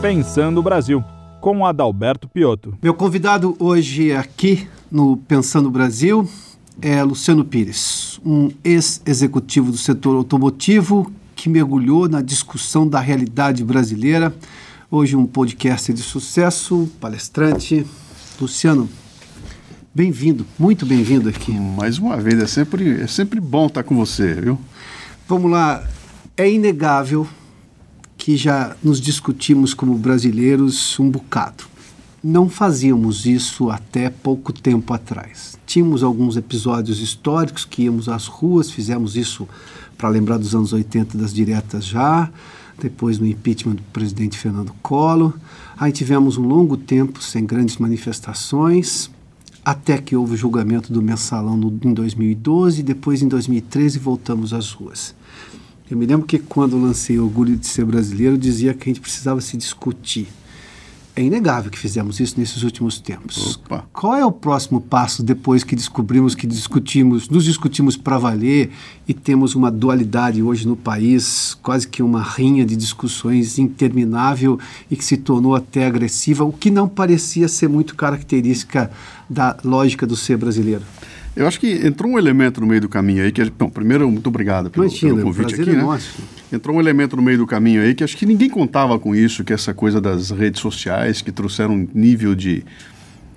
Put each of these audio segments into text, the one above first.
Pensando o Brasil, com Adalberto Piotto. Meu convidado hoje aqui no Pensando o Brasil é Luciano Pires, um ex-executivo do setor automotivo que mergulhou na discussão da realidade brasileira. Hoje um podcast de sucesso, palestrante. Luciano, bem-vindo, muito bem-vindo aqui. Mais uma vez, é sempre, é sempre bom estar com você, viu? Vamos lá, é inegável que já nos discutimos como brasileiros um bocado. Não fazíamos isso até pouco tempo atrás. Tínhamos alguns episódios históricos que íamos às ruas, fizemos isso para lembrar dos anos 80 das diretas já, depois no impeachment do presidente Fernando Collor. Aí tivemos um longo tempo sem grandes manifestações, até que houve o julgamento do mensalão no, em 2012, depois em 2013 voltamos às ruas. Eu me lembro que quando lancei Orgulho de Ser Brasileiro, dizia que a gente precisava se discutir. É inegável que fizemos isso nesses últimos tempos. Opa. Qual é o próximo passo depois que descobrimos que discutimos, nos discutimos para valer e temos uma dualidade hoje no país, quase que uma rinha de discussões interminável e que se tornou até agressiva, o que não parecia ser muito característica da lógica do ser brasileiro? Eu acho que entrou um elemento no meio do caminho aí que, bom, primeiro, muito obrigado pelo, Imagina, pelo convite aqui, é né? nosso. Entrou um elemento no meio do caminho aí que acho que ninguém contava com isso, que essa coisa das redes sociais que trouxeram um nível de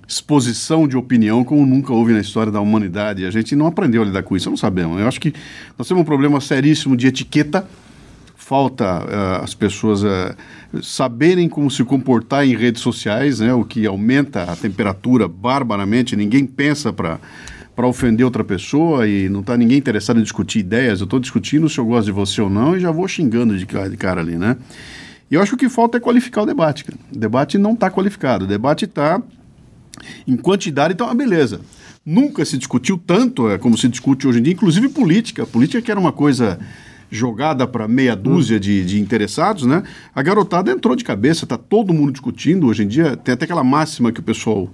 exposição de opinião como nunca houve na história da humanidade. A gente não aprendeu a lidar com isso, não sabemos. Eu acho que nós temos um problema seríssimo de etiqueta. Falta eh, as pessoas eh, saberem como se comportar em redes sociais, né, o que aumenta a temperatura barbaramente. Ninguém pensa para para ofender outra pessoa e não está ninguém interessado em discutir ideias. Eu estou discutindo se eu gosto de você ou não e já vou xingando de cara, de cara ali, né? E eu acho que o que falta é qualificar o debate. Cara. O debate não está qualificado. O debate está em quantidade, então, ah, beleza. Nunca se discutiu tanto é, como se discute hoje em dia, inclusive política. Política que era uma coisa jogada para meia dúzia de, de, interessados, né? A garotada entrou de cabeça, está todo mundo discutindo hoje em dia. Tem até aquela máxima que o pessoal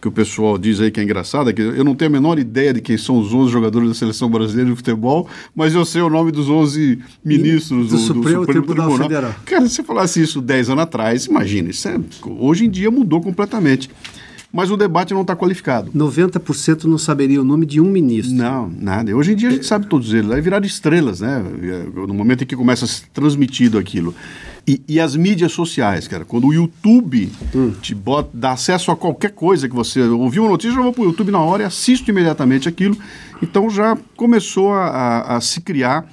que o pessoal diz aí que é engraçada, que eu não tenho a menor ideia de quem são os 11 jogadores da seleção brasileira de futebol, mas eu sei o nome dos 11 ministros do, do, Supremo, do Supremo Tribunal, Tribunal, Federal. Cara, se você falasse isso 10 anos atrás, imagina, isso é, hoje em dia mudou completamente. Mas o debate não está qualificado. 90% não saberia o nome de um ministro. Não, nada. Hoje em dia a gente sabe todos eles. Aí viraram estrelas, né? No momento em que começa a ser transmitido aquilo. E, e, as mídias sociais, cara. Quando o YouTube hum. te bota, dá acesso a qualquer coisa que você ouviu uma notícia, já vou para o YouTube na hora e assisto imediatamente aquilo. Então já começou a, a, a se criar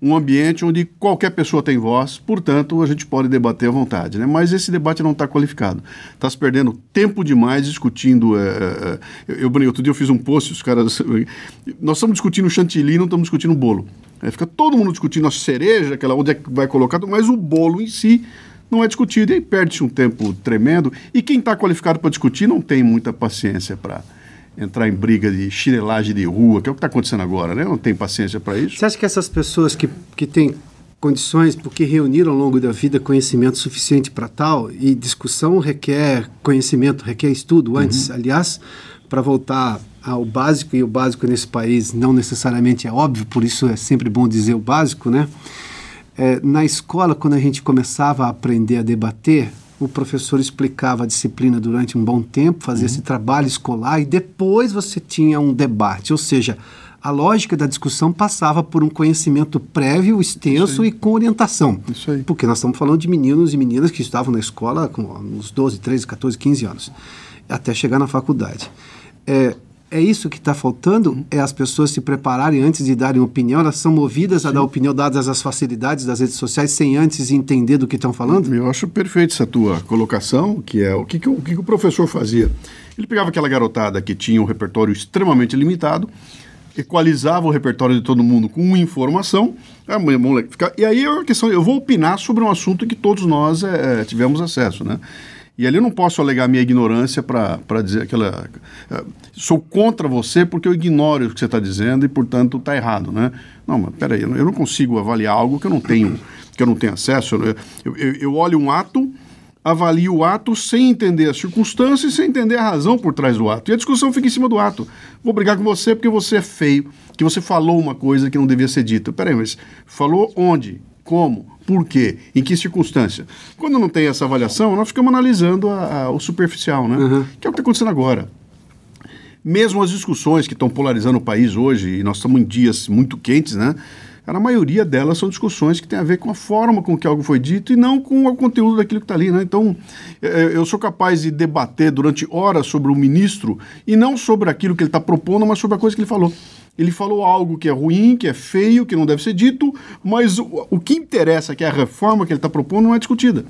um ambiente onde qualquer pessoa tem voz, portanto, a gente pode debater à vontade. Né? Mas esse debate não está qualificado. Está se perdendo tempo demais discutindo. É, eu, eu, outro dia eu fiz um post, os caras. Nós estamos discutindo chantilly, não estamos discutindo bolo. Aí fica todo mundo discutindo a cereja, aquela onde é que vai colocar, mas o bolo em si não é discutido. E perde-se um tempo tremendo. E quem está qualificado para discutir não tem muita paciência para entrar em briga de chinelagem de rua, que é o que está acontecendo agora, né? Não tem paciência para isso. Você acha que essas pessoas que, que têm condições, porque reuniram ao longo da vida conhecimento suficiente para tal, e discussão requer conhecimento, requer estudo antes, uhum. aliás, para voltar ao básico, e o básico nesse país não necessariamente é óbvio, por isso é sempre bom dizer o básico, né? É, na escola, quando a gente começava a aprender a debater, o professor explicava a disciplina durante um bom tempo, fazia uhum. esse trabalho escolar e depois você tinha um debate. Ou seja, a lógica da discussão passava por um conhecimento prévio, extenso e com orientação. Isso aí. Porque nós estamos falando de meninos e meninas que estavam na escola com uns 12, 13, 14, 15 anos, até chegar na faculdade. É, é isso que está faltando? É as pessoas se prepararem antes de darem opinião? Elas são movidas Sim. a dar opinião dadas as facilidades das redes sociais sem antes entender do que estão falando? Eu acho perfeito essa tua colocação, que é o que, que, o, que, o professor fazia. Ele pegava aquela garotada que tinha um repertório extremamente limitado, equalizava o repertório de todo mundo com uma informação. Ah, e aí é uma questão, eu vou opinar sobre um assunto que todos nós é, tivemos acesso, né? E ali eu não posso alegar minha ignorância para dizer aquela. Uh, sou contra você porque eu ignoro o que você está dizendo e, portanto, está errado, né? Não, mas peraí, eu não consigo avaliar algo que eu não tenho, que eu não tenho acesso. Eu, eu, eu olho um ato, avalio o ato sem entender as circunstâncias e sem entender a razão por trás do ato. E a discussão fica em cima do ato. Vou brigar com você porque você é feio, que você falou uma coisa que não devia ser dita. Peraí, mas falou onde? Como? Por quê? Em que circunstância? Quando não tem essa avaliação, nós ficamos analisando a, a, o superficial, né? Uhum. Que é o que está acontecendo agora. Mesmo as discussões que estão polarizando o país hoje, e nós estamos em dias muito quentes, né? A maioria delas são discussões que têm a ver com a forma com que algo foi dito e não com o conteúdo daquilo que está ali, né? Então, eh, eu sou capaz de debater durante horas sobre o ministro e não sobre aquilo que ele está propondo, mas sobre a coisa que ele falou. Ele falou algo que é ruim, que é feio, que não deve ser dito, mas o, o que interessa, que é a reforma que ele está propondo, não é discutida.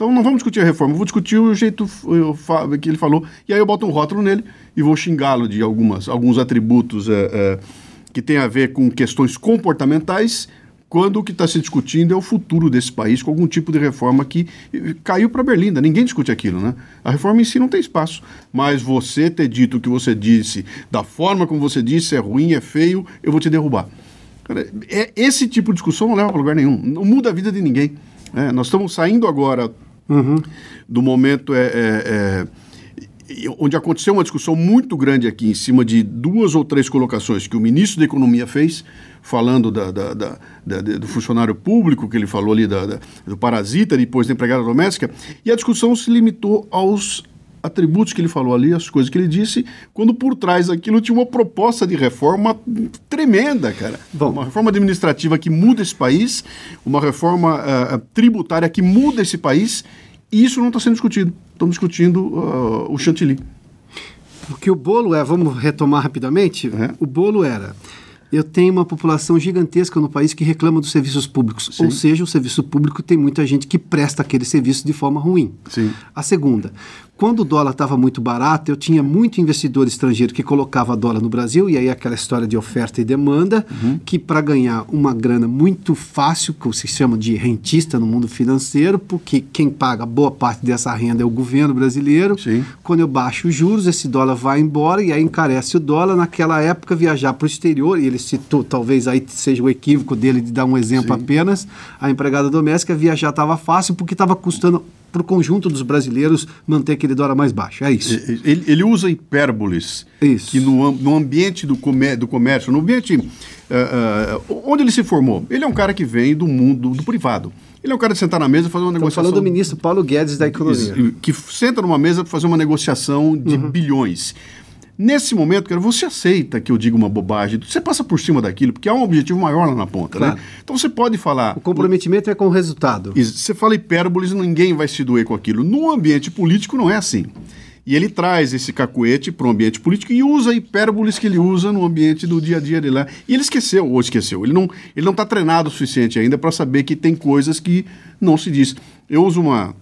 Então não vamos discutir a reforma, vou discutir o jeito que ele falou, e aí eu boto um rótulo nele e vou xingá-lo de algumas, alguns atributos é, é, que têm a ver com questões comportamentais, quando o que está se discutindo é o futuro desse país com algum tipo de reforma que caiu para Berlinda. Ninguém discute aquilo, né? A reforma em si não tem espaço. Mas você ter dito o que você disse, da forma como você disse, é ruim, é feio, eu vou te derrubar. Cara, é, esse tipo de discussão não leva para lugar nenhum. Não muda a vida de ninguém. É, nós estamos saindo agora uhum. do momento é, é, é, onde aconteceu uma discussão muito grande aqui em cima de duas ou três colocações que o ministro da Economia fez, falando da, da, da, do funcionário público, que ele falou ali do parasita, depois da empregada doméstica, e a discussão se limitou aos atributos que ele falou ali, as coisas que ele disse, quando por trás daquilo tinha uma proposta de reforma tremenda, cara. Bom. Uma reforma administrativa que muda esse país, uma reforma uh, tributária que muda esse país, e isso não está sendo discutido. Estamos discutindo uh, o chantilly. Porque o bolo é, vamos retomar rapidamente, é. o bolo era eu tenho uma população gigantesca no país que reclama dos serviços públicos. Sim. Ou seja, o serviço público tem muita gente que presta aquele serviço de forma ruim. Sim. A segunda, quando o dólar estava muito barato, eu tinha muito investidor estrangeiro que colocava dólar no Brasil, e aí aquela história de oferta e demanda, uhum. que para ganhar uma grana muito fácil, que se chama de rentista no mundo financeiro, porque quem paga boa parte dessa renda é o governo brasileiro. Sim. Quando eu baixo os juros, esse dólar vai embora e aí encarece o dólar. Naquela época, viajar para o exterior, e ele citou, talvez aí seja o equívoco dele de dar um exemplo Sim. apenas, a empregada doméstica viajar estava fácil porque estava custando para o conjunto dos brasileiros manter aquele dólar mais baixo. É isso. Ele, ele usa hipérboles. Isso. Que no, no ambiente do, comé do comércio, no ambiente uh, uh, onde ele se formou, ele é um cara que vem do mundo do privado. Ele é um cara de sentar na mesa e fazer uma Estamos negociação. falando do ministro Paulo Guedes da Economia. Que senta numa mesa para fazer uma negociação de uhum. bilhões. Nesse momento, cara, você aceita que eu diga uma bobagem, você passa por cima daquilo, porque há um objetivo maior lá na ponta, né? claro. né? Então você pode falar. O comprometimento é com o resultado. Você fala hipérboles, ninguém vai se doer com aquilo. No ambiente político não é assim. E ele traz esse cacuete para o ambiente político e usa hipérboles que ele usa no ambiente do dia a dia dele lá. E ele esqueceu, ou esqueceu. Ele não está ele não tá treinado o suficiente ainda para saber que tem coisas que não se diz. Eu uso uma.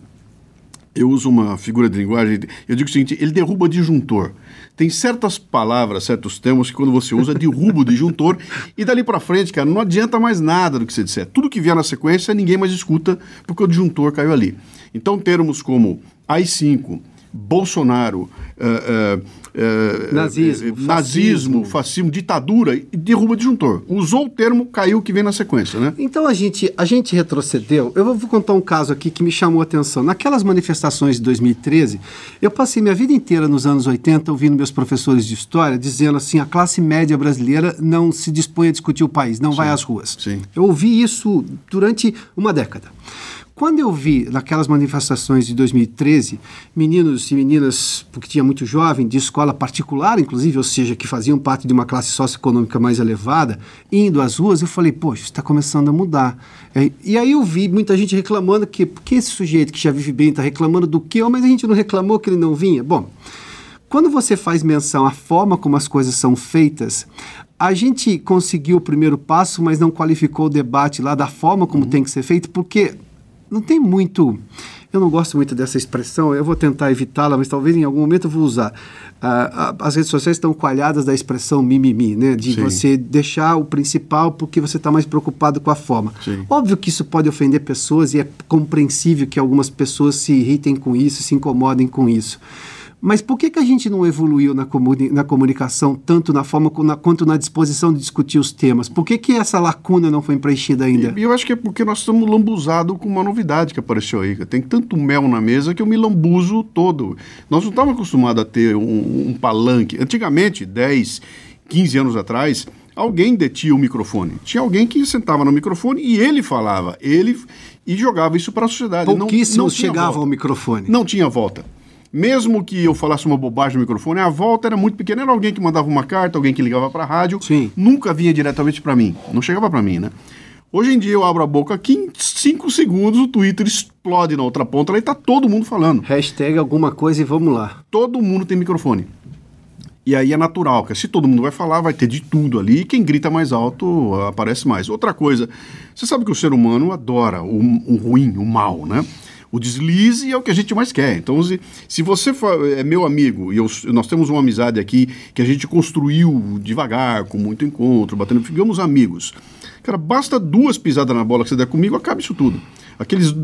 Eu uso uma figura de linguagem, eu digo o seguinte: ele derruba disjuntor. Tem certas palavras, certos termos que quando você usa, derruba o disjuntor e dali para frente, cara, não adianta mais nada do que você disser. Tudo que vier na sequência, ninguém mais escuta porque o disjuntor caiu ali. Então, termos como AI-5, Bolsonaro, uh, uh, uh, nazismo, nazismo, fascismo, ditadura, e derruba disjuntor. Usou o termo, caiu o que vem na sequência, né? Então a gente, a gente retrocedeu. Eu vou contar um caso aqui que me chamou a atenção. Naquelas manifestações de 2013, eu passei minha vida inteira nos anos 80 ouvindo meus professores de história dizendo assim: a classe média brasileira não se dispõe a discutir o país, não sim, vai às ruas. Sim. Eu ouvi isso durante uma década. Quando eu vi naquelas manifestações de 2013, meninos e meninas, porque tinha muito jovem, de escola particular, inclusive, ou seja, que faziam parte de uma classe socioeconômica mais elevada, indo às ruas, eu falei, poxa, está começando a mudar. É, e aí eu vi muita gente reclamando que, porque esse sujeito que já vive bem está reclamando do quê? Oh, mas a gente não reclamou que ele não vinha. Bom, quando você faz menção à forma como as coisas são feitas, a gente conseguiu o primeiro passo, mas não qualificou o debate lá da forma como uhum. tem que ser feito, porque não tem muito. Eu não gosto muito dessa expressão, eu vou tentar evitá-la, mas talvez em algum momento eu vou usar. Ah, as redes sociais estão coalhadas da expressão mimimi, né? De Sim. você deixar o principal porque você está mais preocupado com a forma. Sim. Óbvio que isso pode ofender pessoas e é compreensível que algumas pessoas se irritem com isso, se incomodem com isso. Mas por que, que a gente não evoluiu na, comuni na comunicação, tanto na forma na, quanto na disposição de discutir os temas? Por que, que essa lacuna não foi preenchida ainda? E, eu acho que é porque nós estamos lambuzados com uma novidade que apareceu aí. Tem tanto mel na mesa que eu me lambuzo todo. Nós não estávamos acostumados a ter um, um palanque. Antigamente, 10, 15 anos atrás, alguém detinha o microfone. Tinha alguém que sentava no microfone e ele falava, ele e jogava isso para a sociedade. Pouquíssimos não, não chegavam ao microfone. Não tinha volta. Mesmo que eu falasse uma bobagem no microfone, a volta era muito pequena. Era alguém que mandava uma carta, alguém que ligava para a rádio. Sim. Nunca vinha diretamente para mim. Não chegava para mim, né? Hoje em dia eu abro a boca aqui, em 5 segundos o Twitter explode na outra ponta, aí tá todo mundo falando. Hashtag alguma coisa e vamos lá. Todo mundo tem microfone. E aí é natural, porque se todo mundo vai falar, vai ter de tudo ali, e quem grita mais alto aparece mais. Outra coisa, você sabe que o ser humano adora o, o ruim, o mal, né? O deslize é o que a gente mais quer. Então, se, se você for, é meu amigo e eu, nós temos uma amizade aqui que a gente construiu devagar, com muito encontro, batendo, ficamos amigos. Cara, basta duas pisadas na bola que você der comigo, acaba isso tudo. Aqueles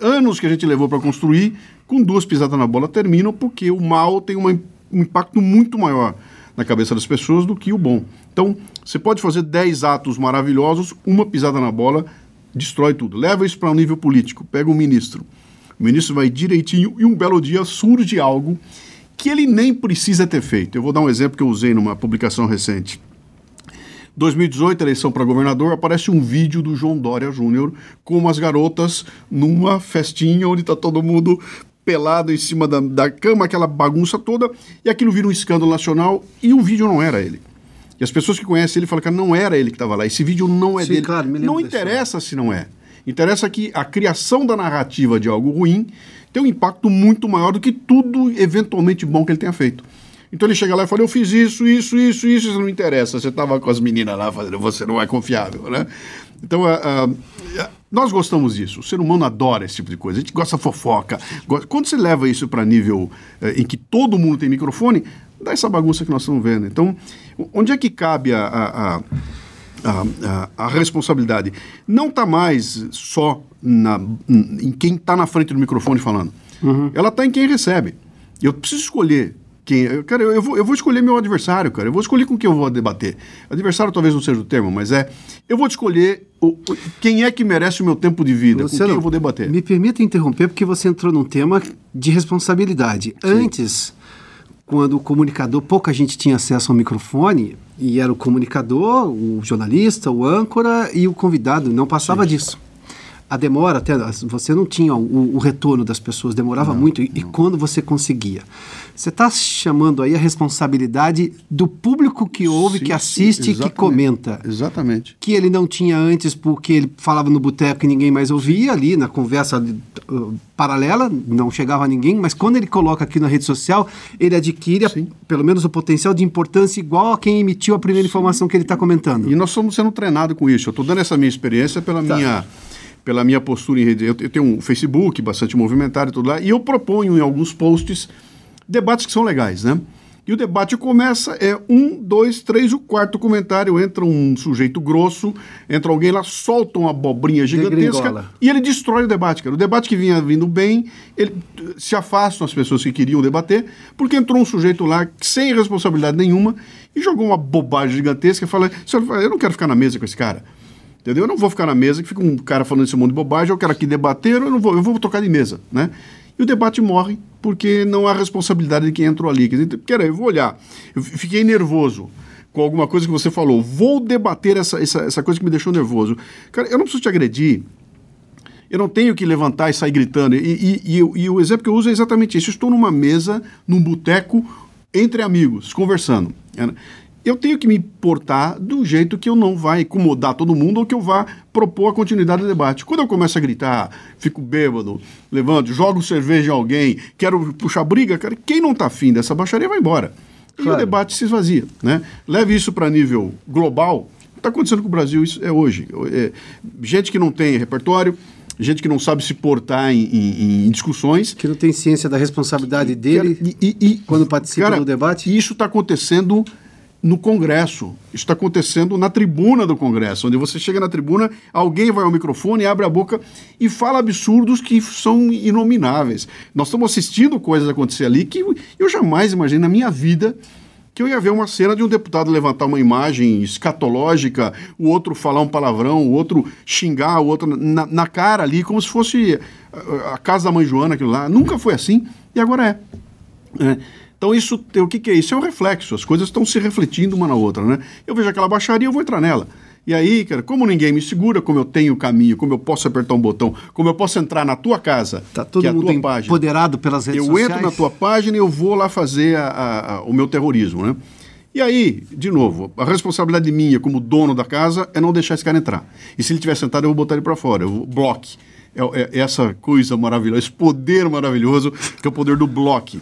anos que a gente levou para construir, com duas pisadas na bola terminam porque o mal tem uma, um impacto muito maior na cabeça das pessoas do que o bom. Então, você pode fazer 10 atos maravilhosos, uma pisada na bola destrói tudo. Leva isso para um nível político. Pega um ministro. O ministro vai direitinho e um belo dia surge algo que ele nem precisa ter feito. Eu vou dar um exemplo que eu usei numa publicação recente. 2018, eleição para governador, aparece um vídeo do João Dória Júnior com umas garotas numa festinha onde está todo mundo pelado em cima da, da cama, aquela bagunça toda, e aquilo vira um escândalo nacional e o vídeo não era ele. E as pessoas que conhecem ele falam que não era ele que estava lá. Esse vídeo não é Sim, dele. Claro, não interessa se não é. Interessa que a criação da narrativa de algo ruim tem um impacto muito maior do que tudo eventualmente bom que ele tenha feito. Então ele chega lá e fala: Eu fiz isso, isso, isso, isso, isso não interessa. Você estava com as meninas lá fazendo, você não é confiável, né? Então, nós gostamos disso. O ser humano adora esse tipo de coisa. A gente gosta fofoca. Gosta... Quando você leva isso para nível uh, em que todo mundo tem microfone, dá essa bagunça que nós estamos vendo. Então, onde é que cabe a, a, a responsabilidade não está mais só na, em quem está na frente do microfone falando. Uhum. Ela está em quem recebe. Eu preciso escolher quem. Cara, eu, eu, vou, eu vou escolher meu adversário, cara. Eu vou escolher com quem eu vou debater. Adversário talvez não seja o termo, mas é. Eu vou escolher o, o, quem é que merece o meu tempo de vida, você com quem eu vou debater. Me permita interromper, porque você entrou num tema de responsabilidade. Sim. Antes, quando o comunicador, pouca gente tinha acesso ao microfone, e era o comunicador, o jornalista, o âncora e o convidado, não passava Sim. disso. A demora até você não tinha o, o retorno das pessoas demorava não, muito. E, e, quando você conseguia você está chamando aí a responsabilidade do público que ouve sim, que assiste sim, que comenta. Exatamente. Que ele não tinha antes porque ele falava no boteco e ninguém mais ouvia ali na conversa uh, paralela não chegava a ninguém mas quando ele coloca aqui na rede social ele adquire a, pelo menos o potencial de importância igual a quem emitiu a primeira informação que ele está comentando. E nós estamos sendo treinados com isso. Eu estou dando essa minha experiência pela tá. minha pela minha postura em rede. Eu, eu tenho um Facebook bastante movimentado e tudo lá, e eu proponho em alguns posts debates que são legais, né? E o debate começa, é um, dois, três, o quarto comentário, entra um sujeito grosso, entra alguém lá, solta uma abobrinha gigantesca e ele destrói o debate, cara. O debate que vinha vindo bem, ele se afastam as pessoas que queriam debater, porque entrou um sujeito lá sem responsabilidade nenhuma e jogou uma bobagem gigantesca e fala, eu não quero ficar na mesa com esse cara. Entendeu? Eu não vou ficar na mesa que fica um cara falando esse monte de bobagem, eu quero aqui debater, eu não vou, eu vou tocar de mesa, né? E o debate morre porque não há responsabilidade de quem entrou ali. Quer dizer, quero, eu vou olhar, eu fiquei nervoso com alguma coisa que você falou, vou debater essa, essa, essa coisa que me deixou nervoso. Cara, eu não preciso te agredir, eu não tenho que levantar e sair gritando. E, e, e, e, o exemplo que eu uso é exatamente isso. Eu estou numa mesa, num boteco, entre amigos, conversando eu tenho que me portar do jeito que eu não vai incomodar todo mundo ou que eu vá propor a continuidade do debate. Quando eu começo a gritar, fico bêbado, levanto, jogo cerveja em alguém, quero puxar briga, cara, quem não está afim dessa baixaria vai embora. E claro. o debate se esvazia. Né? Leve isso para nível global. Está acontecendo com o Brasil, isso é hoje. É, gente que não tem repertório, gente que não sabe se portar em, em, em, discussões. Que não tem ciência da responsabilidade dele cara, e, e, quando participa cara, do debate. Isso está acontecendo no Congresso. Isso está acontecendo na tribuna do Congresso, onde você chega na tribuna, alguém vai ao microfone, abre a boca e fala absurdos que são inomináveis. Nós estamos assistindo coisas acontecer ali que eu jamais imaginei na minha vida que eu ia ver uma cena de um deputado levantar uma imagem escatológica, o outro falar um palavrão, o outro xingar, o outro na, na cara ali, como se fosse a, a, casa da mãe Joana, aquilo lá. Nunca foi assim e agora é. é Então, isso, o que, que é isso? É um reflexo, as coisas estão se refletindo uma na outra, né? Eu vejo aquela baixaria, eu vou entrar nela. E aí, cara, como ninguém me segura, como eu tenho o caminho, como eu posso apertar um botão, como eu posso entrar na tua casa, tá todo que é a mundo tua página. empoderado pelas redes eu sociais. entro na tua página e eu vou lá fazer a, a, a, o meu terrorismo, né? E aí, de novo, a responsabilidade minha como dono da casa é não deixar esse cara entrar. E se ele estiver sentado, eu vou botar ele para fora, eu bloque. É, é, essa coisa maravilhosa, esse poder maravilhoso que é o poder do bloque.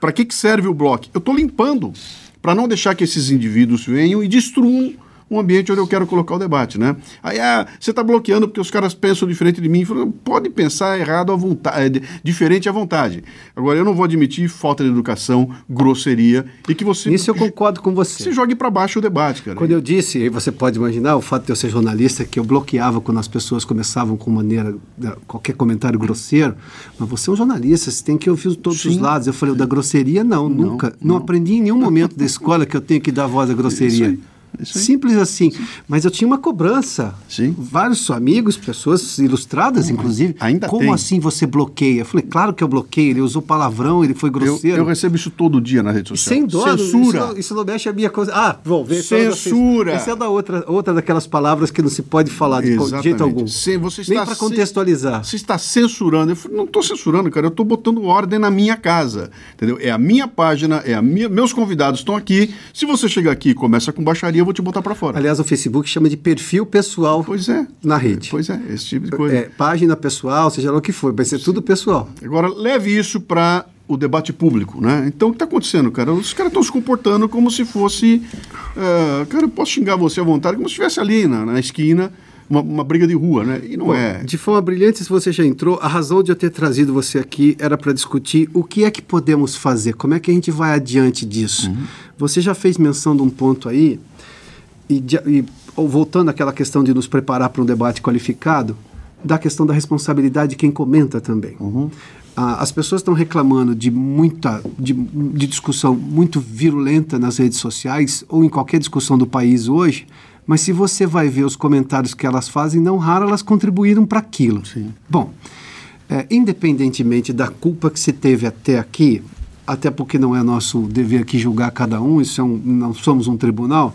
Para que, que serve o bloque? Eu estou limpando para não deixar que esses indivíduos venham e destruam um ambiente onde eu quero colocar o debate, né? Aí, ah, você está bloqueando porque os caras pensam diferente de mim. Falo, Pode pensar errado à vontade, diferente à vontade. Agora, eu não vou admitir falta de educação, grosseria e que você... Isso eu concordo com você. Você jogue para baixo o debate, cara. Quando eu disse, e você pode imaginar, o fato de eu ser jornalista, que eu bloqueava quando as pessoas começavam com maneira, qualquer comentário grosseiro, mas você é um jornalista, você tem que ouvir todos Sim. os lados. Eu falei, o da grosseria, não, não nunca. Não. não aprendi em nenhum momento da escola que eu tenho que dar voz à grosseria. Simples assim. Sim. Mas eu tinha uma cobrança. Sim. Vários amigos, pessoas ilustradas, Não, inclusive. Ainda Como tem. assim você bloqueia? Eu falei, claro que eu bloqueei. Ele usou palavrão, ele foi grosseiro. Eu, eu recebo isso todo dia na rede social. Sem dó. Censura. Isso, isso não mexe a minha coisa. Ah, vou ver. Censura. Essa é da outra, outra daquelas palavras que não se pode falar de, de jeito algum. Sim, você está Nem para contextualizar. Você está censurando. Eu falei, não estou censurando, cara. Eu estou botando ordem na minha casa. Entendeu? É a minha página, é a minha. Meus convidados estão aqui. Se você chegar aqui e começa com baixaria, eu vou te botar para fora. Aliás, o Facebook chama de perfil pessoal pois é. na rede. Pois é, esse tipo de coisa. É, página pessoal, seja lá o que for, vai ser Sim. tudo pessoal. Agora, leve isso para o debate público, né? Então, o que está acontecendo, cara? Os caras estão se comportando como se fosse... Uh, cara, eu posso xingar você à vontade, como se estivesse ali na, na esquina, uma, uma, briga de rua, né? E não Bom, é. De forma brilhante, se você já entrou, a razão de eu ter trazido você aqui era para discutir o que é que podemos fazer, como é que a gente vai adiante disso. Uhum. Você já fez menção de um ponto aí e, de, e voltando àquela questão de nos preparar para um debate qualificado, da questão da responsabilidade de quem comenta também. Uhum. Ah, as pessoas estão reclamando de muita de, de, discussão muito virulenta nas redes sociais ou em qualquer discussão do país hoje, mas se você vai ver os comentários que elas fazem, não raro elas contribuíram para aquilo. Sim. Bom, é, independentemente da culpa que se teve até aqui, até porque não é nosso dever aqui julgar cada um, isso é um, não somos um tribunal,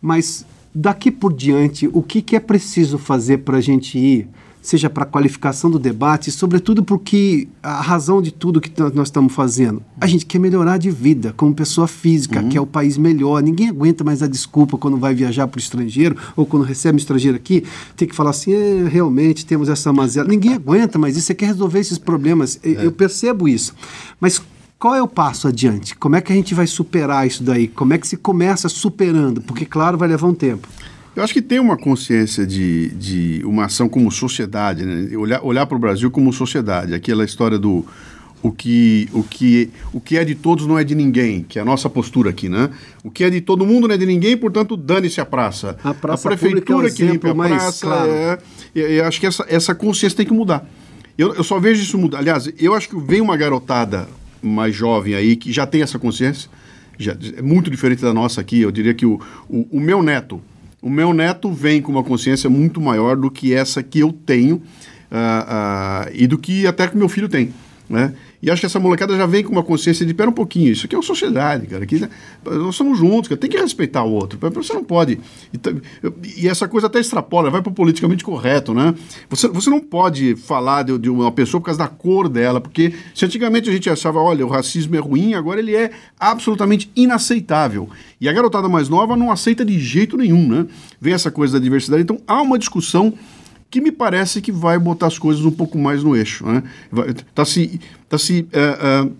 mas daqui por diante, o que, que é preciso fazer para a gente ir, seja para a qualificação do debate, sobretudo porque a razão de tudo que nós estamos fazendo, a gente quer melhorar de vida como pessoa física, uhum. quer o país melhor. Ninguém aguenta mais a desculpa quando vai viajar para o estrangeiro ou quando recebe um estrangeiro aqui, tem que falar assim, é, realmente temos essa mazela. Ninguém aguenta mais isso, você quer resolver esses problemas. É. Eu percebo isso. Mas qual é o passo adiante? Como é que a gente vai superar isso daí? Como é que se começa superando? Porque, claro, vai levar um tempo. Eu acho que tem uma consciência de, de uma ação como sociedade, né? olhar, olhar para o Brasil como sociedade. Aquela história do o que, o, que, o que é de todos não é de ninguém, que é a nossa postura aqui, né? O que é de todo mundo não é de ninguém, portanto, dane-se a praça. A, praça a prefeitura é um que limpa a praça. Claro. É, eu acho que essa, essa consciência tem que mudar. Eu, eu só vejo isso mudar. Aliás, eu acho que vem uma garotada mais jovem aí que já tem essa consciência, já, é muito diferente da nossa aqui. Eu diria que o, o, o, meu neto, o meu neto vem com uma consciência muito maior do que essa que eu tenho uh, uh, e do que até que meu filho tem, né? E acho que essa molecada já vem com uma consciência de, pera um pouquinho, isso aqui é uma sociedade, cara. Aqui, né, nós somos juntos, cara, tem que respeitar o outro. Você não pode. E, e essa coisa até extrapola, vai para o politicamente correto, né? Você, você não pode falar de, de, uma pessoa por causa da cor dela, porque se antigamente a gente achava, olha, o racismo é ruim, agora ele é absolutamente inaceitável. E a garotada mais nova não aceita de jeito nenhum, né? Vem essa coisa da diversidade. Então há uma discussão que me parece que vai botar as coisas um pouco mais no eixo. Está se, tá se uh, uh,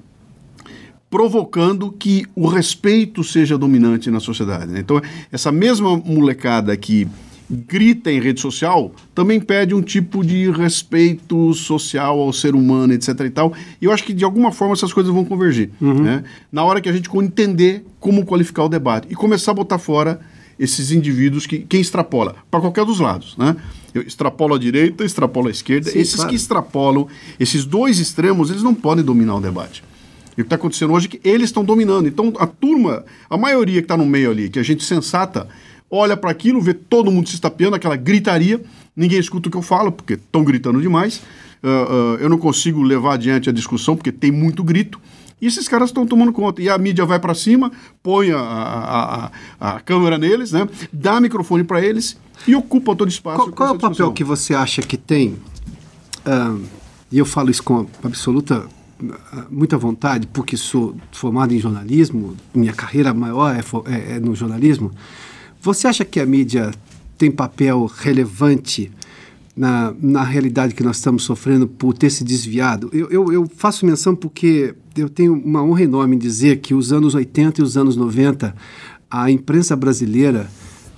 provocando que o respeito seja dominante na sociedade. Né? Então, essa mesma molecada que grita em rede social também pede um tipo de respeito social ao ser humano, etc. e tal. E eu acho que de alguma forma essas coisas vão convergir. Uhum. Né? Na hora que a gente entender como qualificar o debate e começar a botar fora esses indivíduos que quem extrapola para qualquer dos lados, né? Eu extrapolo à direita, extrapolo à esquerda. Sim, esses claro. que extrapolam, esses dois extremos, eles não podem dominar o debate. E o que está acontecendo hoje é que eles estão dominando. Então, a turma, a maioria que está no meio ali, que a gente sensata, olha para aquilo, vê todo mundo se estapeando, aquela gritaria, ninguém escuta o que eu falo, porque estão gritando demais. Uh, uh, eu não consigo levar adiante a discussão, porque tem muito grito. E esses caras estão tomando conta. E a mídia vai para cima, põe a, a, a, a, câmera neles, né? dá microfone para eles e ocupa todo o espaço. Qual, qual é o papel que você acha que tem? Uh, e eu falo isso com absoluta muita vontade, porque sou formado em jornalismo, minha carreira maior é, é, é no jornalismo. Você acha que a mídia tem papel relevante na, na realidade que nós estamos sofrendo por ter se desviado? Eu, eu, eu faço menção porque eu tenho uma honra enorme em dizer que os anos 80 e os anos 90, a imprensa brasileira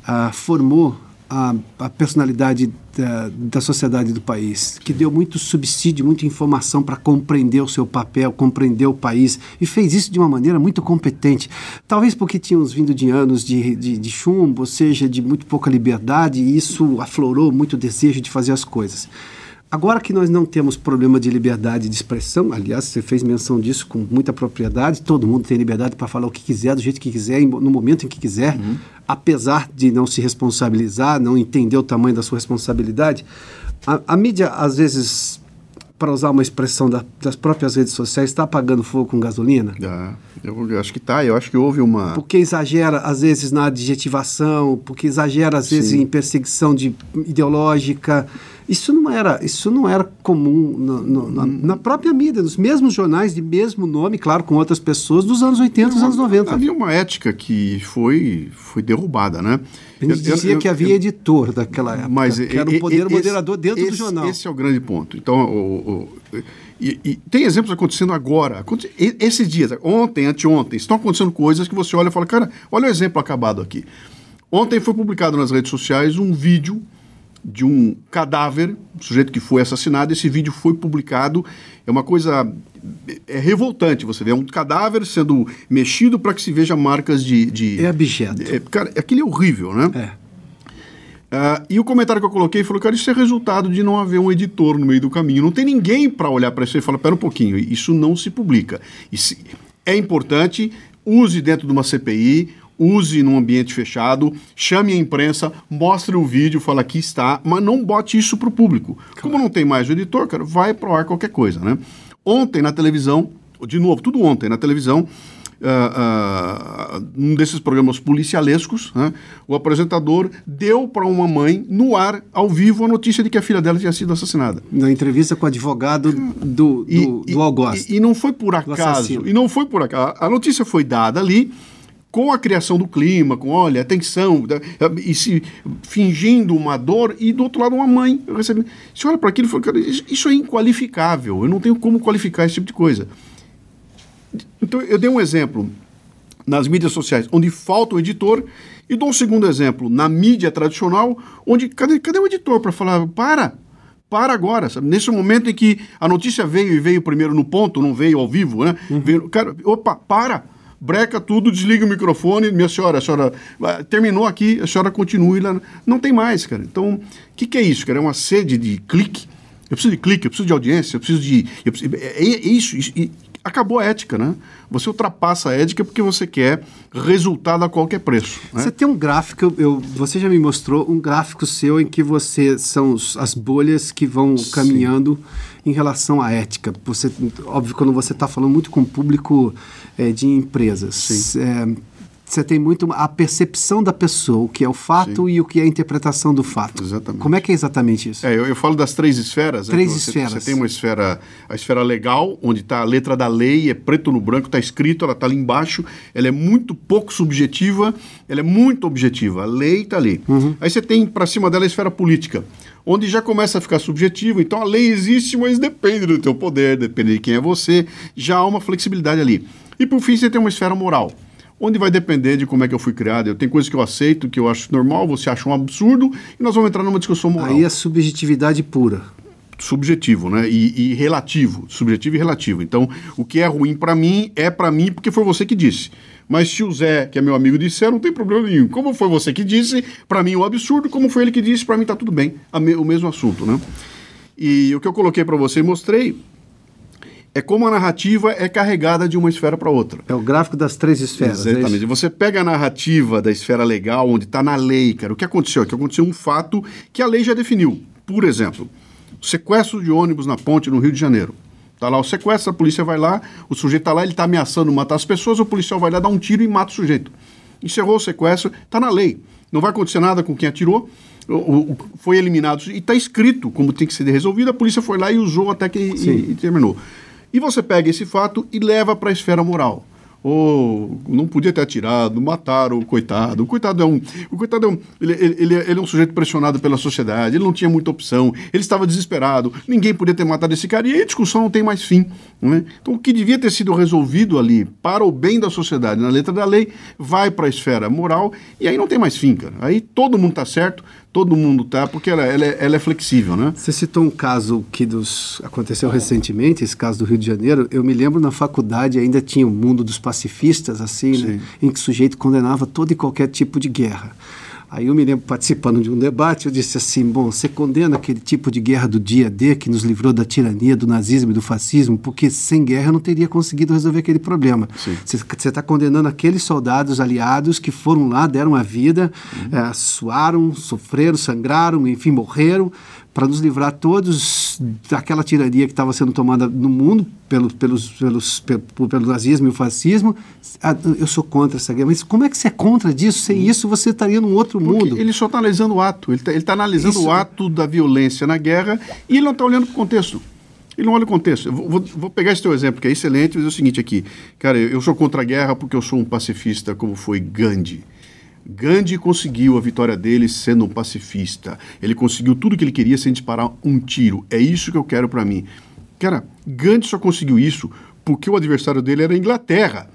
ah, formou a, a personalidade da, da, sociedade do país, que deu muito subsídio, muita informação para compreender o seu papel, compreender o país, e fez isso de uma maneira muito competente. Talvez porque tínhamos vindo de anos de, de, de chumbo, ou seja, de muito pouca liberdade, e isso aflorou muito o desejo de fazer as coisas. Agora que nós não temos problema de liberdade de expressão, aliás, você fez menção disso com muita propriedade, todo mundo tem liberdade para falar o que quiser, do jeito que quiser, no momento em que quiser, uhum. apesar de não se responsabilizar, não entender o tamanho da sua responsabilidade. A, a mídia, às vezes, para usar uma expressão da, das próprias redes sociais, está apagando fogo com gasolina? Ah, eu acho que está, eu acho que houve uma... Porque exagera, às vezes, na adjetivação, porque exagera, às vezes, Sim. em perseguição de, ideológica isso não era, isso não era comum no, no, na, na, própria mídia, nos mesmos jornais de mesmo nome, claro, com outras pessoas, dos anos 80 e dos anos 90. Havia uma ética que foi, foi derrubada, né? A gente eu, dizia eu, que havia eu, editor daquela época, mas, que era o poder esse, moderador dentro esse, do jornal. Esse é o grande ponto. Então, o, o, e, e, tem exemplos acontecendo agora. Esses dias, ontem, anteontem, estão acontecendo coisas que você olha e fala, cara, olha o exemplo acabado aqui. Ontem foi publicado nas redes sociais um vídeo de um cadáver, um sujeito que foi assassinado. Esse vídeo foi publicado. É uma coisa é revoltante. Você vê é um cadáver sendo mexido para que se veja marcas de. de é abjeto. É, cara, aquilo é horrível, né? É. Uh, e o comentário que eu coloquei falou, cara, isso é resultado de não haver um editor no meio do caminho. Não tem ninguém para olhar para isso e falar, pera um pouquinho, isso não se publica. Isso é importante, use dentro de uma CPI, use num ambiente fechado, chame a imprensa, mostre o vídeo, fala aqui está, mas não bote isso para o público. Claro. Como não tem mais o editor, cara, vai pro ar qualquer coisa, né? Ontem na televisão, de novo, tudo ontem na televisão, uh, uh, um desses programas policialescos, né, o apresentador deu para uma mãe, no ar, ao vivo, a notícia de que a filha dela tinha sido assassinada. Na entrevista com o advogado do, do, e, do Algoz. E, e, não foi por acaso. E não foi por acaso. A notícia foi dada ali com a criação do clima, com, olha, atenção, e se fingindo uma dor, e do outro lado uma mãe recebendo. Você olha para aquilo e fala, cara, isso é inqualificável, eu não tenho como qualificar esse tipo de coisa. Então, eu dei um exemplo nas mídias sociais, onde falta o editor, e dou um segundo exemplo na mídia tradicional, onde cadê, cadê o editor para falar, para, para agora, sabe? Nesse momento em que a notícia veio e veio primeiro no ponto, não veio ao vivo, né? Uhum. Veio, cara, opa, para breca tudo, desliga o microfone, minha senhora, a senhora terminou aqui, a senhora continue lá. Não tem mais, cara. Então, o que, que é isso, cara? É uma sede de clique. Eu preciso de clique, eu preciso de audiência, eu preciso de. Eu preciso, é, é, é isso. isso e acabou a ética, né? Você ultrapassa a ética porque você quer resultado a qualquer preço. Né? Você tem um gráfico, eu, você já me mostrou um gráfico seu em que você são as bolhas que vão Sim. caminhando em relação à ética. Você, óbvio, quando você está falando muito com o público é, de empresas. É, você tem muito a percepção da pessoa, o que é o fato Sim. e o que é a interpretação do fato. Exatamente. Como é que é exatamente isso? É, eu, eu falo das três esferas. Né? Três você, esferas. Você tem uma esfera, a esfera legal, onde está a letra da lei, é preto no branco, está escrito, ela está ali embaixo, ela é muito pouco subjetiva, ela é muito objetiva. A lei está ali. Uhum. Aí você tem para cima dela a esfera política, onde já começa a ficar subjetivo. Então a lei existe, mas depende do teu poder, depende de quem é você. Já há uma flexibilidade ali. E por fim você tem uma esfera moral, onde vai depender de como é que eu fui criado. Eu tenho coisas que eu aceito, que eu acho normal, você acha um absurdo, e nós vamos entrar numa discussão moral. Aí é subjetividade pura. Subjetivo, né? E, e relativo. Subjetivo e relativo. Então, o que é ruim para mim é para mim porque foi você que disse. Mas se o Zé, que é meu amigo, disser, não tem problema nenhum. Como foi você que disse, para mim é um absurdo. Como foi ele que disse, para mim tá tudo bem. O mesmo assunto, né? E o que eu coloquei para você e mostrei é como a narrativa é carregada de uma esfera para outra. É o gráfico das três esferas. É Exatamente. É você pega a narrativa da esfera legal, onde está na lei, cara. O que aconteceu? Que aconteceu um fato que a lei já definiu. Por exemplo, sequestro de ônibus na ponte no Rio de Janeiro. Tá lá o sequestro, a polícia vai lá, o sujeito tá lá, ele tá ameaçando matar as pessoas, o policial vai lá dar um tiro e mata o sujeito. Encerrou o sequestro, tá na lei. Não vai acontecer nada com quem atirou, o, o, foi eliminado e está escrito como tem que ser resolvido. A polícia foi lá e usou até que e, e terminou. E você pega esse fato e leva para a esfera moral ou não podia ter atirado, mataram o coitado. O coitado é um, o coitado é um, ele, ele, ele é um sujeito pressionado pela sociedade, ele não tinha muita opção, ele estava desesperado, ninguém podia ter matado esse cara e aí a discussão não tem mais fim. Né? Então o que devia ter sido resolvido ali para o bem da sociedade, na letra da lei, vai para a esfera moral e aí não tem mais fim, cara. Aí todo mundo está certo, todo mundo tá, porque ela, ela, é, ela, é, flexível, né? Você citou um caso que dos, aconteceu recentemente, esse caso do Rio de Janeiro. Eu me lembro na faculdade ainda tinha o mundo dos pacifistas, assim, né, em que o sujeito condenava todo e qualquer tipo de guerra. Aí eu me lembro participando de um debate, eu disse assim: bom, você condena aquele tipo de guerra do dia D que nos livrou da tirania, do nazismo e do fascismo, porque sem guerra eu não teria conseguido resolver aquele problema. Você está condenando aqueles soldados aliados que foram lá, deram a vida, uhum. é, suaram, sofreram, sangraram, enfim, morreram para nos livrar todos daquela tirania que estava sendo tomada no mundo pelo, pelos, pelos, pelo, pelo nazismo e o fascismo. Ah, eu sou contra essa guerra, mas como é que você é contra disso? Sem isso você estaria num outro Porque mundo. Ele só está analisando o ato, ele está tá analisando isso... o ato da violência na guerra e ele não está olhando para o contexto. Ele não olha o contexto. Eu vou, vou, pegar esse teu exemplo, que é excelente, mas é o seguinte aqui. Cara, eu sou contra a guerra porque eu sou um pacifista, como foi Gandhi. Gandhi conseguiu a vitória dele sendo um pacifista. Ele conseguiu tudo que ele queria sem disparar um tiro. É isso que eu quero para mim. Cara, Gandhi só conseguiu isso porque o adversário dele era a Inglaterra.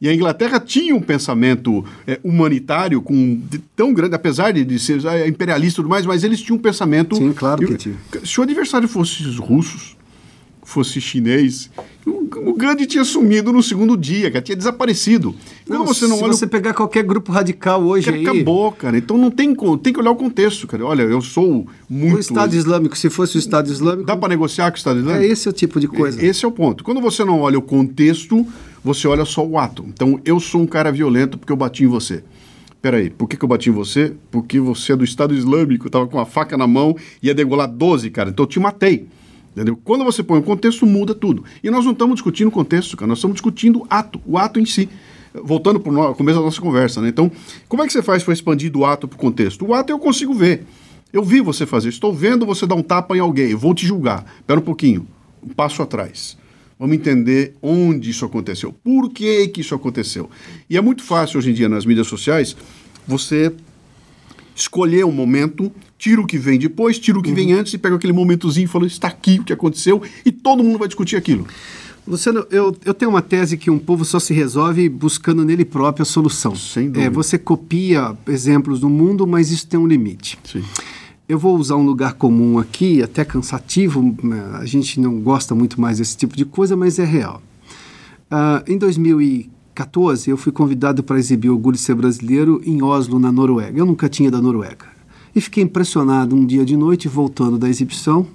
E a Inglaterra tinha um pensamento é, humanitário com, de, tão grande, apesar de, de ser é, imperialista e tudo mais, mas eles tinham um pensamento. Sim, claro que tinha. Se o adversário fosse os russos, fosse chinês, o, Gandhi tinha sumido no segundo dia, cara, tinha desaparecido. Não, você não se olha... você pegar qualquer grupo radical hoje cara, aí... Acabou, cara. Então não tem, tem que olhar o contexto, cara. Olha, eu sou muito... O Estado Islâmico, se fosse o Estado Islâmico... Dá para negociar com o Estado Islâmico? É esse o tipo de coisa. Esse é o ponto. Quando você não olha o contexto, você olha só o ato. Então, eu sou um cara violento porque eu bati em você. Peraí, por que, que eu bati em você? Porque você é do Estado Islâmico, tava com a faca na mão, ia degolar 12, cara. Então eu te matei. Entendeu? Quando você põe o contexto, muda tudo. E nós não estamos discutindo o contexto, cara, nós estamos discutindo o ato, o ato em si. Voltando para o começo da nossa conversa, né? Então, como é que você faz para expandir do ato para o contexto? O ato eu consigo ver. Eu vi você fazer, estou vendo você dar um tapa em alguém, vou te julgar. Espera um pouquinho, um passo atrás. Vamos entender onde isso aconteceu, por que, que isso aconteceu. E é muito fácil hoje em dia nas mídias sociais você escolher um momento, tira o que vem depois, tira o que uhum. vem antes e pega aquele momentozinho e fala: está aqui o que aconteceu, e todo mundo vai discutir aquilo. Luciano, eu, eu tenho uma tese que um povo só se resolve buscando nele próprio a solução. Sem dúvida. É, você copia exemplos do mundo, mas isso tem um limite. Sim. Eu vou usar um lugar comum aqui, até cansativo, a gente não gosta muito mais desse tipo de coisa, mas é real. Uh, em 2015, 14, eu fui convidado para exibir Orgulho Ser Brasileiro em Oslo, na Noruega. Eu nunca tinha da Noruega. E fiquei impressionado um dia de noite, voltando da exibição,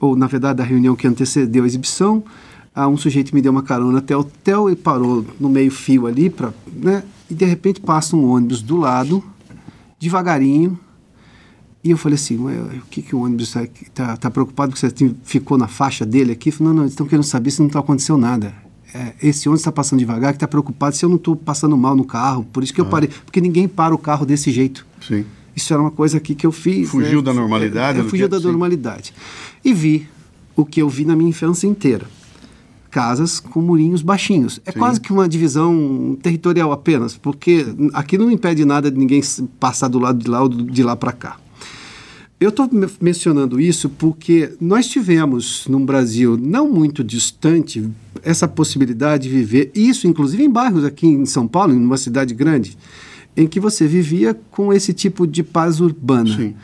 ou na verdade da reunião que antecedeu a exibição. Um sujeito me deu uma carona até o hotel e parou no meio-fio ali, pra, né? e de repente passa um ônibus do lado, devagarinho. E eu falei assim, o que, que o ônibus está tá, tá preocupado porque você ficou na faixa dele aqui? Falei, não, não, eles estão querendo saber se não está acontecendo nada é, esse ônibus está passando devagar, que está preocupado se eu não estou passando mal no carro. Por isso que ah. eu parei. Porque ninguém para o carro desse jeito. Sim. Isso era uma coisa aqui que eu fiz. Fugiu né? da normalidade? É, é, fugiu da normalidade. E vi o que eu vi na minha infância inteira. Casas com murinhos baixinhos. É Sim. quase que uma divisão territorial apenas, porque aqui não impede nada de ninguém passar do lado de lá ou de lá para cá. Eu estou mencionando isso porque nós tivemos num Brasil não muito distante essa possibilidade de viver, isso inclusive em bairros aqui em São Paulo, em uma cidade grande, em que você vivia com esse tipo de paz urbana. Sim.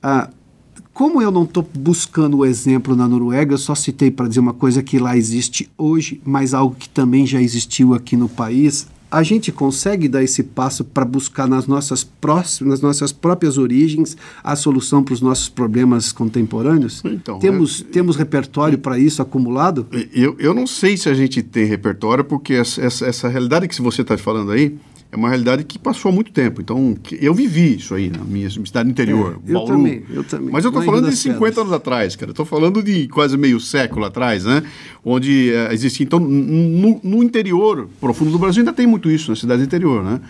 Ah, como eu não estou buscando o exemplo na Noruega, eu só citei para dizer uma coisa que lá existe hoje, mas algo que também já existiu aqui no país, a gente consegue dar esse passo para buscar nas nossas, próximas, nas nossas próprias origens a solução para os nossos problemas contemporâneos? Então, temos, é, temos repertório para isso acumulado? Eu, eu não sei se a gente tem repertório, porque essa, essa, essa realidade que você está falando aí é uma realidade que passou há muito tempo. Então, eu vivi isso aí na minha cidade interior, é, eu Bauru. Também, eu também. Mas eu estou falando de 50 pedras. anos atrás, cara. Eu estou falando de quase meio século atrás, né? Onde uh, existia. Então, no, no, interior profundo do Brasil ainda tem muito isso, na cidade interior, né?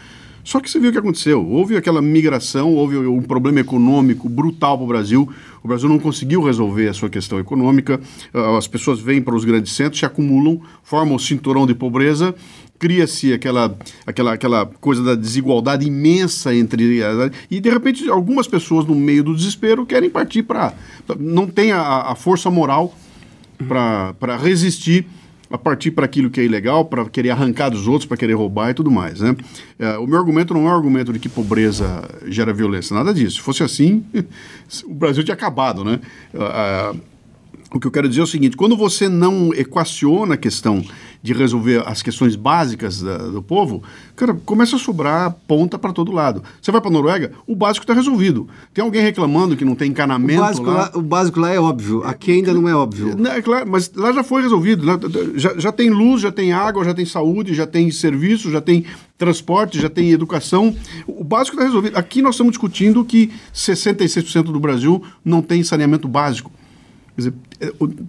Só que você viu o que aconteceu. Houve aquela migração, houve um problema econômico brutal para o Brasil. O Brasil não conseguiu resolver a sua questão econômica. Ah, as pessoas vêm para os grandes centros, se acumulam, formam o cinturão de pobreza cria-se aquela, aquela, aquela coisa da desigualdade imensa entre. E, de repente, algumas pessoas, no meio do desespero, querem partir para. Não tem a, a força moral para resistir a partir para aquilo que é ilegal, para querer arrancar dos outros, para querer roubar e tudo mais. Né? É, o meu argumento não é um argumento de que pobreza gera violência, nada disso. Se fosse assim, o Brasil tinha acabado. Né? Uh, uh, o que eu quero dizer é o seguinte: quando você não equaciona a questão de resolver as questões básicas da, do povo, cara, começa a sobrar ponta para todo lado. Você vai para a Noruega, o básico está resolvido. Tem alguém reclamando que não tem encanamento o básico lá? lá? O básico lá é óbvio, aqui ainda não é óbvio. É, claro, mas lá já foi resolvido. Né? Já, já tem luz, já tem água, já tem saúde, já tem serviço, já tem transporte, já tem educação. O básico está resolvido. Aqui nós estamos discutindo que 66% do Brasil não tem saneamento básico. Quer dizer,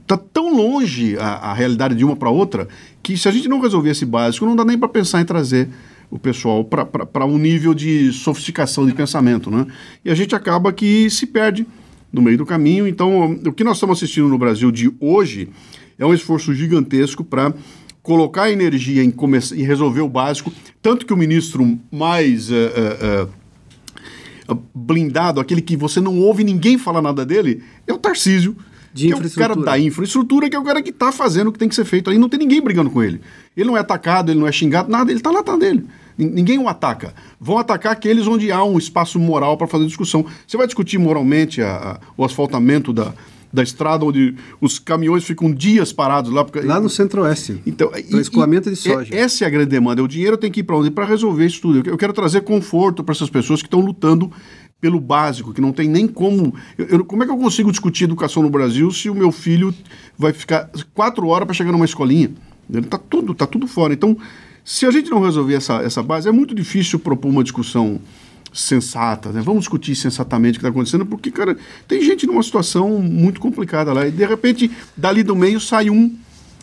está é, tão longe a, a realidade de uma para outra que se a gente não resolver esse básico, não dá nem para pensar em trazer o pessoal para um nível de sofisticação de pensamento. Né? E a gente acaba que se perde no meio do caminho. Então, o que nós estamos assistindo no Brasil de hoje é um esforço gigantesco para colocar energia em, em resolver o básico, tanto que o ministro mais. Uh, uh, uh, blindado, aquele que você não ouve ninguém falar nada dele, é o Tarcísio, de que é o cara da infraestrutura, que é o cara que está fazendo o que tem que ser feito ali. Não tem ninguém brigando com ele. Ele não é atacado, ele não é xingado, nada, ele está lá atrás dele. Ninguém o ataca. Vão atacar aqueles onde há um espaço moral para fazer discussão. Você vai discutir moralmente a, a, o asfaltamento da, da estrada onde os caminhões ficam dias parados lá. Porque... Lá no centro-oeste. Então, para escoamento de soja. Essa é a grande demanda. O dinheiro tem que ir para onde? Para resolver isso tudo. Eu quero trazer conforto para essas pessoas que estão lutando pelo básico, que não tem nem como. Eu, eu, como é que eu consigo discutir educação no Brasil se o meu filho vai ficar quatro horas para chegar numa escolinha? Ele está tudo, tá tudo fora. Então, se a gente não resolver essa, essa base, é muito difícil propor uma discussão sensata, né? Vamos discutir sensatamente o que está acontecendo, porque, cara, tem gente numa situação muito complicada lá. E de repente, dali do meio sai um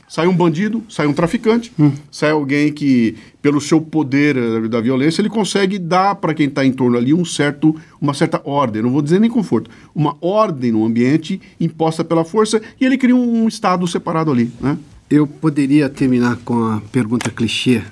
sai um bandido, sai um traficante, hum. sai alguém que, pelo seu poder eh, da violência, ele consegue dar para quem está em torno ali um certo, uma certa ordem, não vou dizer nem conforto, uma ordem no ambiente imposta pela força e ele cria um, um Estado separado ali. Né? Eu poderia terminar com a pergunta clichê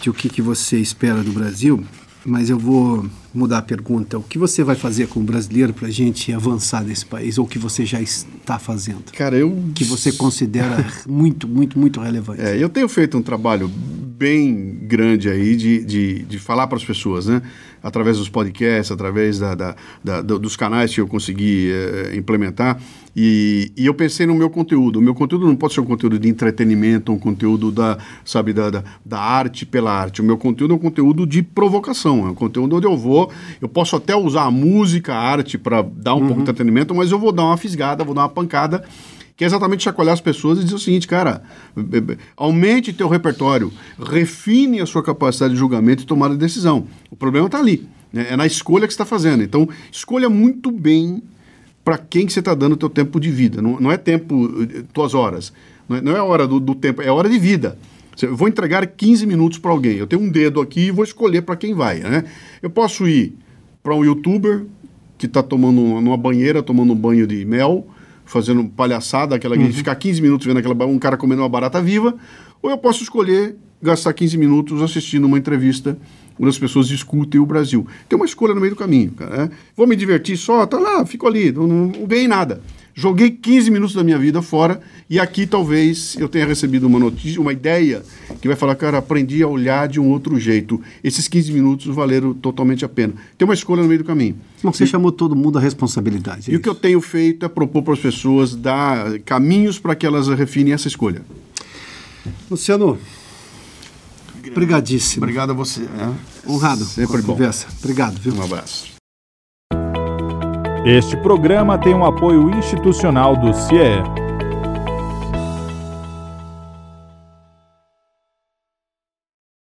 de o que, que você espera do Brasil, mas eu vou mudar a pergunta. O que você vai fazer com o brasileiro para a gente avançar nesse país? Ou o que você já está fazendo? Cara, eu... Que você considera muito, muito, muito relevante. É, eu tenho feito um trabalho bem grande aí de, de, de falar para as pessoas, né? Através dos podcasts, através da, da, da dos canais que eu consegui é, implementar. E, e, eu pensei no meu conteúdo. O meu conteúdo não pode ser um conteúdo de entretenimento, um conteúdo da, sabe, da, da, da, arte pela arte. O meu conteúdo é um conteúdo de provocação. É um conteúdo onde eu vou. Eu posso até usar a música, a arte para dar um uhum. pouco de entretenimento, mas eu vou dar uma fisgada, vou dar uma pancada que é exatamente chacoalhar as pessoas e dizer o seguinte, cara, aumente teu repertório, refine a sua capacidade de julgamento e tomada de decisão. O problema está ali, né? é na escolha que você está fazendo. Então, escolha muito bem para quem que você está dando o teu tempo de vida. Não, não é tempo, tuas horas. Não é, não é hora do, do, tempo, é hora de vida. Eu vou entregar 15 minutos para alguém. Eu tenho um dedo aqui e vou escolher para quem vai. Né? Eu posso ir para um youtuber que está tomando numa banheira, tomando um banho de mel, fazendo palhaçada, aquela uhum. ficar 15 minutos vendo aquela, um cara comendo uma barata viva, ou eu posso escolher gastar 15 minutos assistindo uma entrevista onde as pessoas discutem o Brasil. Tem uma escolha no meio do caminho, cara. Né? Vou me divertir só, tá lá, fico ali, não, não, não ganhei nada. Joguei 15 minutos da minha vida fora e aqui talvez eu tenha recebido uma notícia, uma ideia que vai falar, cara, aprendi a olhar de um outro jeito. Esses 15 minutos valeram totalmente a pena. Tem uma escolha no meio do caminho. Não, você e, chamou todo mundo à responsabilidade. É e isso. o que eu tenho feito é propor para as pessoas dar caminhos para que elas refinem essa escolha. Luciano, Obrigadíssimo. Obrigado a você. Né? Honrado Sempre conversa. Obrigado, viu? Um abraço. Este programa tem um apoio institucional do CIE.